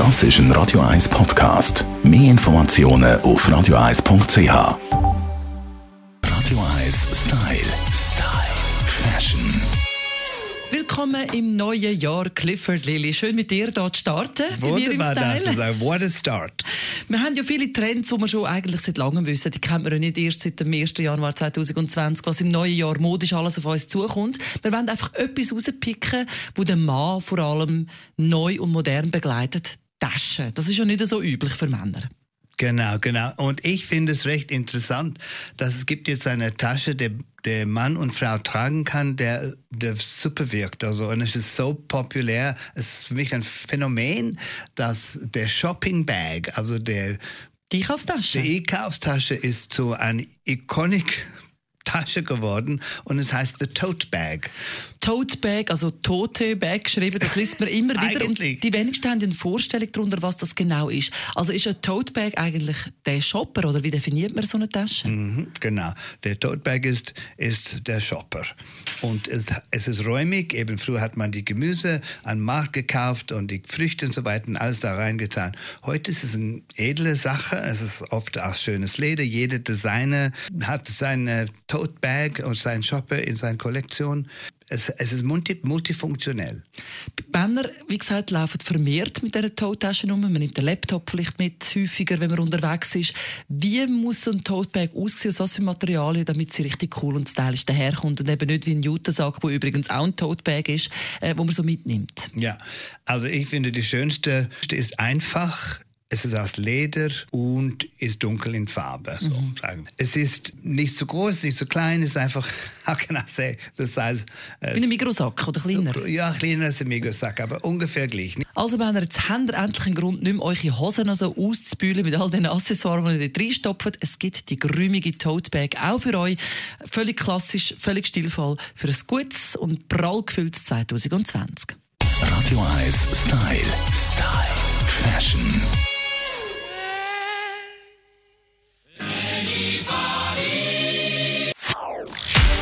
Das ist ein Radio 1 Podcast. Mehr Informationen auf radio1.ch. Radio 1 Style. Style. Fashion. Willkommen im neuen Jahr, Clifford Lilly. Schön mit dir hier zu starten. Wunderbar, ich Style. sagen. What a start. Wir haben ja viele Trends, die wir schon eigentlich seit langem wissen. Die kennt man ja nicht erst seit dem 1. Januar 2020, was im neuen Jahr modisch alles auf uns zukommt. Wir wollen einfach etwas rauspicken, wo den Mann vor allem neu und modern begleitet. Taschen. Das ist ja nicht so üblich für Männer. Genau, genau. Und ich finde es recht interessant, dass es gibt jetzt eine Tasche, der, der Mann und Frau tragen kann, der, der super wirkt. Also, und es ist so populär. Es ist für mich ein Phänomen, dass der Shopping Bag, also der, Die Einkaufstasche. die E-Kauftasche ist so eine iconic Tasche geworden und es heißt the Tote Bag. Tote Bag, also Tote Bag geschrieben, das liest man immer wieder. Und die wenigsten haben eine Vorstellung darunter, was das genau ist. Also ist ein Tote Bag eigentlich der Shopper oder wie definiert man so eine Tasche? Mhm, genau. Der Tote Bag ist, ist der Shopper. Und es, es ist räumig. Eben früher hat man die Gemüse an den Markt gekauft und die Früchte und so weiter und alles da reingetan. Heute ist es eine edle Sache. Es ist oft auch schönes Leder. Jeder Designer hat seine Tote Bag und seinen Shopper in seiner Kollektion. Es, es ist multi, multifunktionell. Männer, wie gesagt, laufen vermehrt mit dieser Tote-Tasche rum. Man nimmt den Laptop vielleicht mit, häufiger, wenn man unterwegs ist. Wie muss ein Tote Bag aussehen, aus was für Materialien, damit sie richtig cool und stylisch daherkommt und eben nicht wie ein Jutensack, wo übrigens auch ein Tote Bag ist, äh, wo man so mitnimmt? Ja, also ich finde, die schönste ist einfach. Es ist aus Leder und ist dunkel in Farbe. So sagen. Es ist nicht so groß, nicht so klein. Es ist einfach, how can I say, the size. äh, Wie ein Mikrosack oder kleiner? so- ja, kleiner als ein Mikrosack, aber ungefähr gleich. Also, Männer, jetzt habt ihr endlich einen Grund, nicht mehr eure Hosen noch so auszubühlen mit all den Accessoires, die ihr dort reinstopft. Es gibt die grümige Tote Bag auch für euch. Völlig klassisch, völlig stilvoll für ein gutes und prall gefülltes 2020. Radio 1 Style. Style. Fashion.